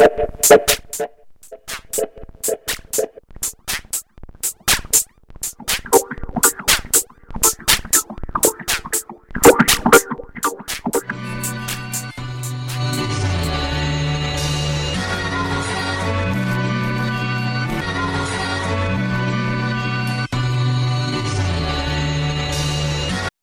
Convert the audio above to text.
set set set set